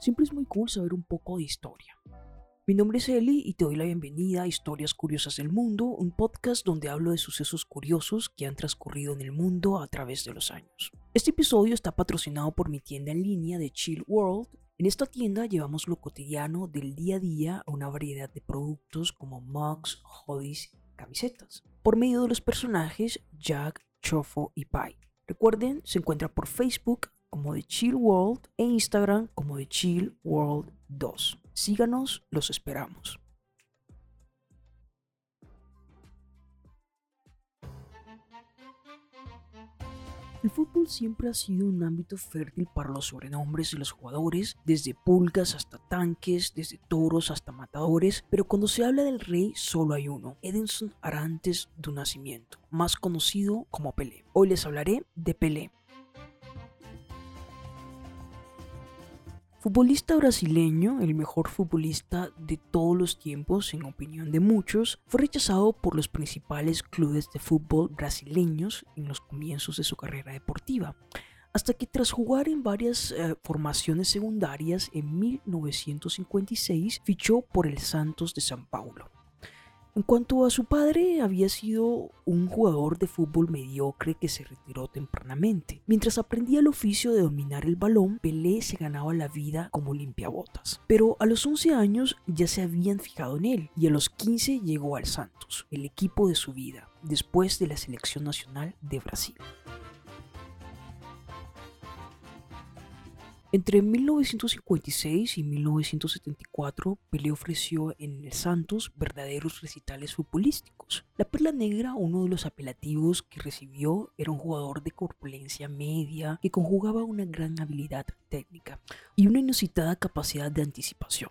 Siempre es muy cool saber un poco de historia. Mi nombre es Eli y te doy la bienvenida a Historias Curiosas del Mundo, un podcast donde hablo de sucesos curiosos que han transcurrido en el mundo a través de los años. Este episodio está patrocinado por mi tienda en línea de Chill World. En esta tienda llevamos lo cotidiano del día a día a una variedad de productos como mugs, hoodies, camisetas, por medio de los personajes Jack, Chofo y Pai. Recuerden, se encuentra por Facebook como The Chill World e Instagram como The Chill World 2. Síganos, los esperamos. El fútbol siempre ha sido un ámbito fértil para los sobrenombres de los jugadores, desde pulgas hasta tanques, desde toros hasta matadores, pero cuando se habla del rey solo hay uno, Edinson Arantes do Nacimiento, más conocido como Pelé. Hoy les hablaré de Pelé, Futbolista brasileño, el mejor futbolista de todos los tiempos en opinión de muchos, fue rechazado por los principales clubes de fútbol brasileños en los comienzos de su carrera deportiva, hasta que tras jugar en varias eh, formaciones secundarias en 1956 fichó por el Santos de San Paulo. En cuanto a su padre, había sido un jugador de fútbol mediocre que se retiró tempranamente. Mientras aprendía el oficio de dominar el balón, Pelé se ganaba la vida como limpiabotas. Pero a los 11 años ya se habían fijado en él y a los 15 llegó al Santos, el equipo de su vida, después de la selección nacional de Brasil. Entre 1956 y 1974, Pelé ofreció en el Santos verdaderos recitales futbolísticos. La Perla Negra, uno de los apelativos que recibió, era un jugador de corpulencia media que conjugaba una gran habilidad técnica y una inusitada capacidad de anticipación.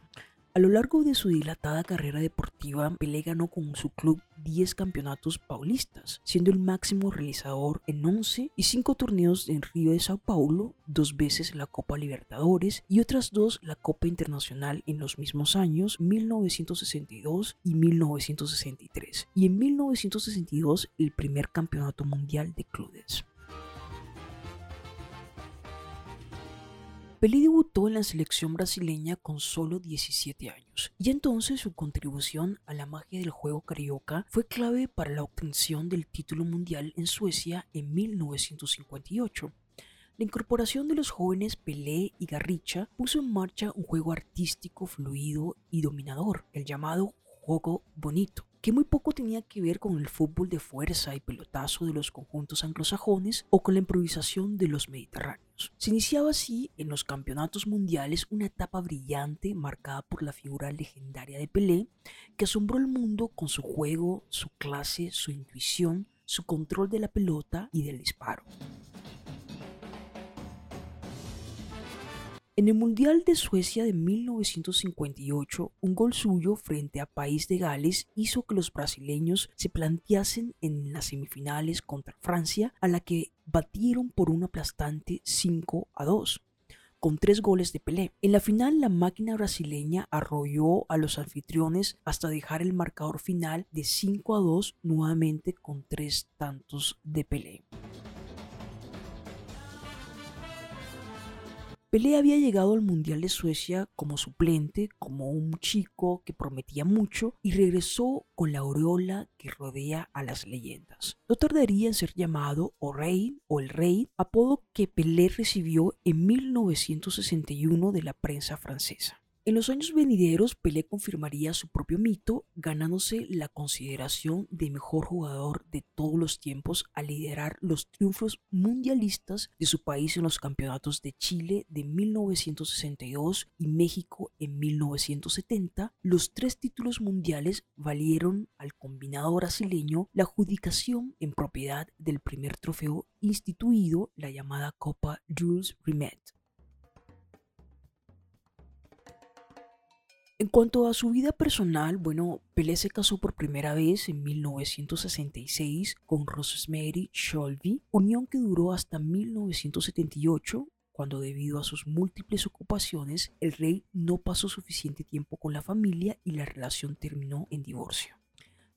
A lo largo de su dilatada carrera deportiva, Pelé ganó con su club 10 campeonatos paulistas, siendo el máximo realizador en 11 y 5 torneos en Río de Sao Paulo, dos veces la Copa Libertadores y otras dos la Copa Internacional en los mismos años 1962 y 1963, y en 1962 el primer campeonato mundial de clubes. Pelé debutó en la selección brasileña con solo 17 años, y entonces su contribución a la magia del juego carioca fue clave para la obtención del título mundial en Suecia en 1958. La incorporación de los jóvenes Pelé y Garricha puso en marcha un juego artístico fluido y dominador, el llamado juego bonito que muy poco tenía que ver con el fútbol de fuerza y pelotazo de los conjuntos anglosajones o con la improvisación de los mediterráneos. Se iniciaba así en los campeonatos mundiales una etapa brillante marcada por la figura legendaria de Pelé, que asombró al mundo con su juego, su clase, su intuición, su control de la pelota y del disparo. En el Mundial de Suecia de 1958, un gol suyo frente a País de Gales hizo que los brasileños se planteasen en las semifinales contra Francia, a la que batieron por un aplastante 5 a 2 con tres goles de Pelé. En la final, la máquina brasileña arrolló a los anfitriones hasta dejar el marcador final de 5 a 2 nuevamente con tres tantos de Pelé. Pelé había llegado al Mundial de Suecia como suplente, como un chico que prometía mucho y regresó con la aureola que rodea a las leyendas. No tardaría en ser llamado o Rey o el Rey, apodo que Pelé recibió en 1961 de la prensa francesa. En los años venideros, Pelé confirmaría su propio mito, ganándose la consideración de mejor jugador de todos los tiempos al liderar los triunfos mundialistas de su país en los campeonatos de Chile de 1962 y México en 1970. Los tres títulos mundiales valieron al combinado brasileño la adjudicación en propiedad del primer trofeo instituido, la llamada Copa Jules Rimet. En cuanto a su vida personal, bueno, Pelé se casó por primera vez en 1966 con Rosemary Sholby, unión que duró hasta 1978, cuando debido a sus múltiples ocupaciones, el rey no pasó suficiente tiempo con la familia y la relación terminó en divorcio.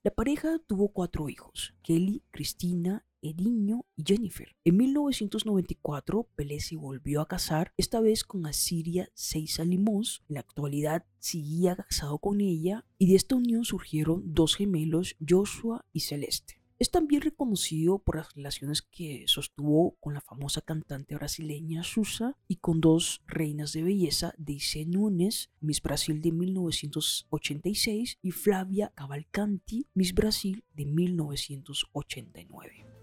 La pareja tuvo cuatro hijos, Kelly, Cristina Ediño y Jennifer. En 1994, Pelé se volvió a casar, esta vez con Asiria Seiza Limos. En la actualidad seguía casado con ella y de esta unión surgieron dos gemelos, Joshua y Celeste. Es también reconocido por las relaciones que sostuvo con la famosa cantante brasileña Susa y con dos reinas de belleza, Deise Nunes, Miss Brasil de 1986 y Flavia Cavalcanti, Miss Brasil de 1989.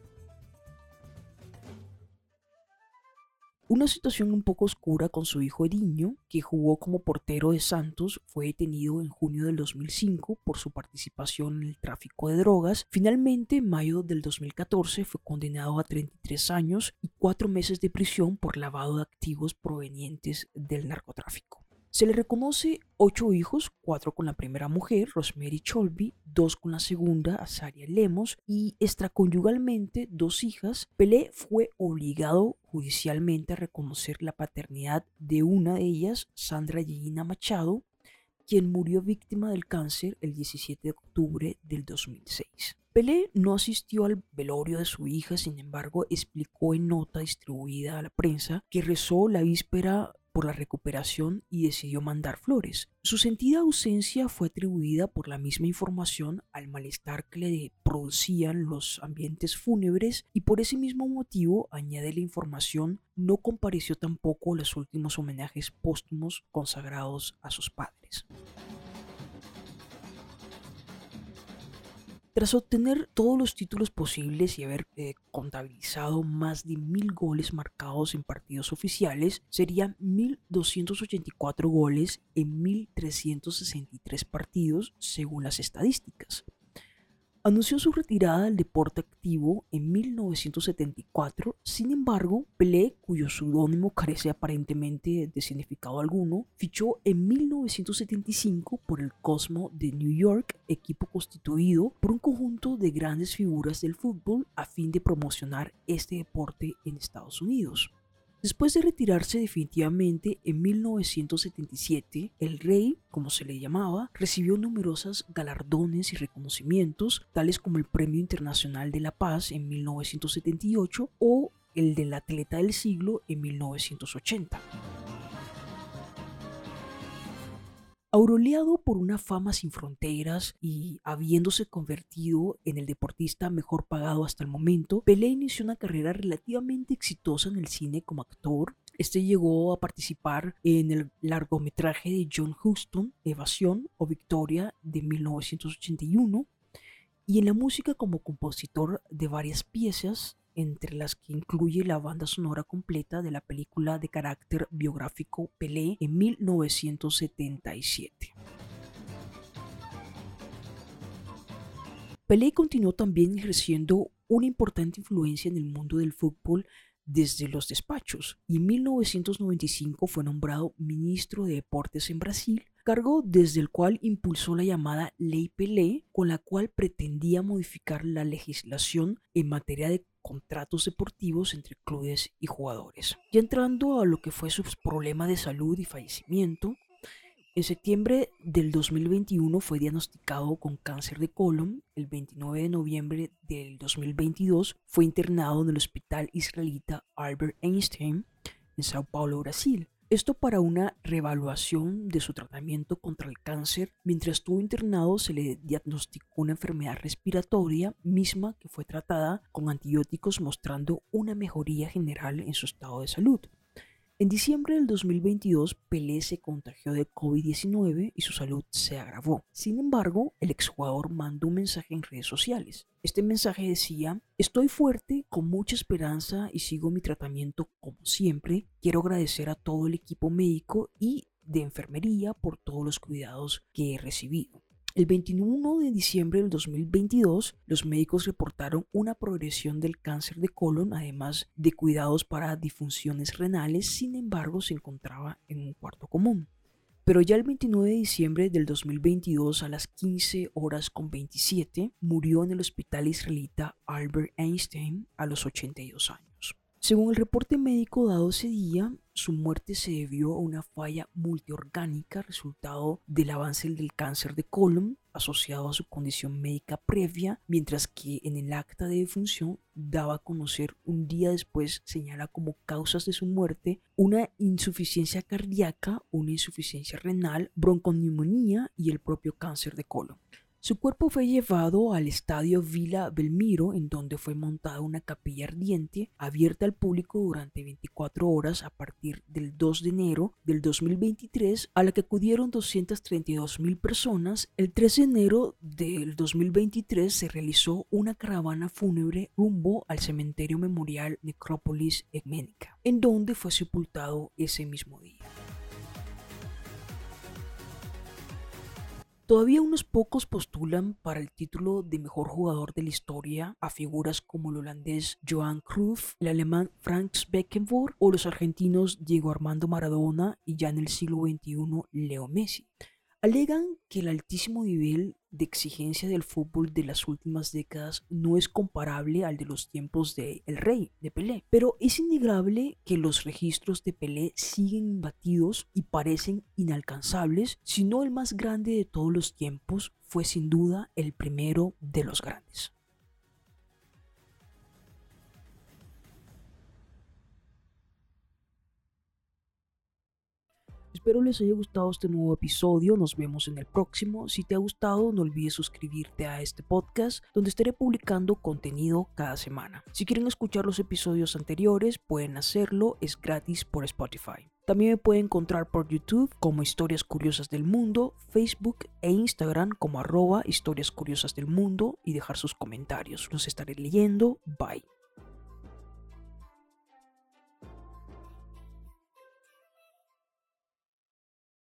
Una situación un poco oscura con su hijo Ediño, que jugó como portero de Santos, fue detenido en junio del 2005 por su participación en el tráfico de drogas. Finalmente, en mayo del 2014, fue condenado a 33 años y 4 meses de prisión por lavado de activos provenientes del narcotráfico. Se le reconoce ocho hijos, cuatro con la primera mujer, Rosemary Cholby, dos con la segunda, Azaria Lemos, y extraconyugalmente dos hijas. Pelé fue obligado judicialmente a reconocer la paternidad de una de ellas, Sandra Gina Machado, quien murió víctima del cáncer el 17 de octubre del 2006. Pelé no asistió al velorio de su hija, sin embargo, explicó en nota distribuida a la prensa que rezó la víspera por la recuperación y decidió mandar flores. Su sentida ausencia fue atribuida por la misma información al malestar que le producían los ambientes fúnebres y por ese mismo motivo, añade la información, no compareció tampoco a los últimos homenajes póstumos consagrados a sus padres. Tras obtener todos los títulos posibles y haber eh, contabilizado más de mil goles marcados en partidos oficiales, serían 1.284 goles en 1.363 partidos según las estadísticas. Anunció su retirada del deporte activo en 1974, sin embargo, Pelé, cuyo seudónimo carece aparentemente de significado alguno, fichó en 1975 por el Cosmo de New York, equipo constituido por un conjunto de grandes figuras del fútbol a fin de promocionar este deporte en Estados Unidos. Después de retirarse definitivamente en 1977, el rey, como se le llamaba, recibió numerosos galardones y reconocimientos, tales como el Premio Internacional de la Paz en 1978 o el del Atleta del Siglo en 1980. Auroleado por una fama sin fronteras y habiéndose convertido en el deportista mejor pagado hasta el momento, Pelé inició una carrera relativamente exitosa en el cine como actor. Este llegó a participar en el largometraje de John Huston, Evasión o Victoria de 1981, y en la música como compositor de varias piezas entre las que incluye la banda sonora completa de la película de carácter biográfico Pelé en 1977. Pelé continuó también ejerciendo una importante influencia en el mundo del fútbol desde los despachos y en 1995 fue nombrado ministro de Deportes en Brasil, cargo desde el cual impulsó la llamada Ley Pelé, con la cual pretendía modificar la legislación en materia de contratos deportivos entre clubes y jugadores. Ya entrando a lo que fue su problema de salud y fallecimiento, en septiembre del 2021 fue diagnosticado con cáncer de colon. El 29 de noviembre del 2022 fue internado en el hospital israelita Albert Einstein en Sao Paulo, Brasil. Esto para una revaluación de su tratamiento contra el cáncer. Mientras estuvo internado se le diagnosticó una enfermedad respiratoria misma que fue tratada con antibióticos mostrando una mejoría general en su estado de salud. En diciembre del 2022, Pelé se contagió de COVID-19 y su salud se agravó. Sin embargo, el exjugador mandó un mensaje en redes sociales. Este mensaje decía, estoy fuerte, con mucha esperanza y sigo mi tratamiento como siempre. Quiero agradecer a todo el equipo médico y de enfermería por todos los cuidados que he recibido. El 21 de diciembre del 2022, los médicos reportaron una progresión del cáncer de colon, además de cuidados para disfunciones renales, sin embargo se encontraba en un cuarto común. Pero ya el 29 de diciembre del 2022 a las 15 horas con 27 murió en el hospital israelita Albert Einstein a los 82 años. Según el reporte médico dado ese día, su muerte se debió a una falla multiorgánica resultado del avance del cáncer de colon asociado a su condición médica previa, mientras que en el acta de defunción daba a conocer un día después señala como causas de su muerte una insuficiencia cardíaca, una insuficiencia renal, bronconeumonía y el propio cáncer de colon. Su cuerpo fue llevado al estadio Villa Belmiro, en donde fue montada una capilla ardiente abierta al público durante 24 horas a partir del 2 de enero del 2023, a la que acudieron 232 mil personas. El 3 de enero del 2023 se realizó una caravana fúnebre rumbo al cementerio memorial Necrópolis Ecuménica, en donde fue sepultado ese mismo día. Todavía unos pocos postulan para el título de mejor jugador de la historia a figuras como el holandés Johan Cruyff, el alemán Franz Beckenbauer o los argentinos Diego Armando Maradona y ya en el siglo XXI Leo Messi. Alegan que el altísimo nivel de exigencia del fútbol de las últimas décadas no es comparable al de los tiempos de El Rey, de Pelé, pero es innegable que los registros de Pelé siguen imbatidos y parecen inalcanzables, si no el más grande de todos los tiempos fue sin duda el primero de los grandes. Espero les haya gustado este nuevo episodio, nos vemos en el próximo. Si te ha gustado, no olvides suscribirte a este podcast donde estaré publicando contenido cada semana. Si quieren escuchar los episodios anteriores, pueden hacerlo, es gratis por Spotify. También me pueden encontrar por YouTube como Historias Curiosas del Mundo, Facebook e Instagram como arroba Historias Curiosas del Mundo y dejar sus comentarios. Los estaré leyendo. Bye.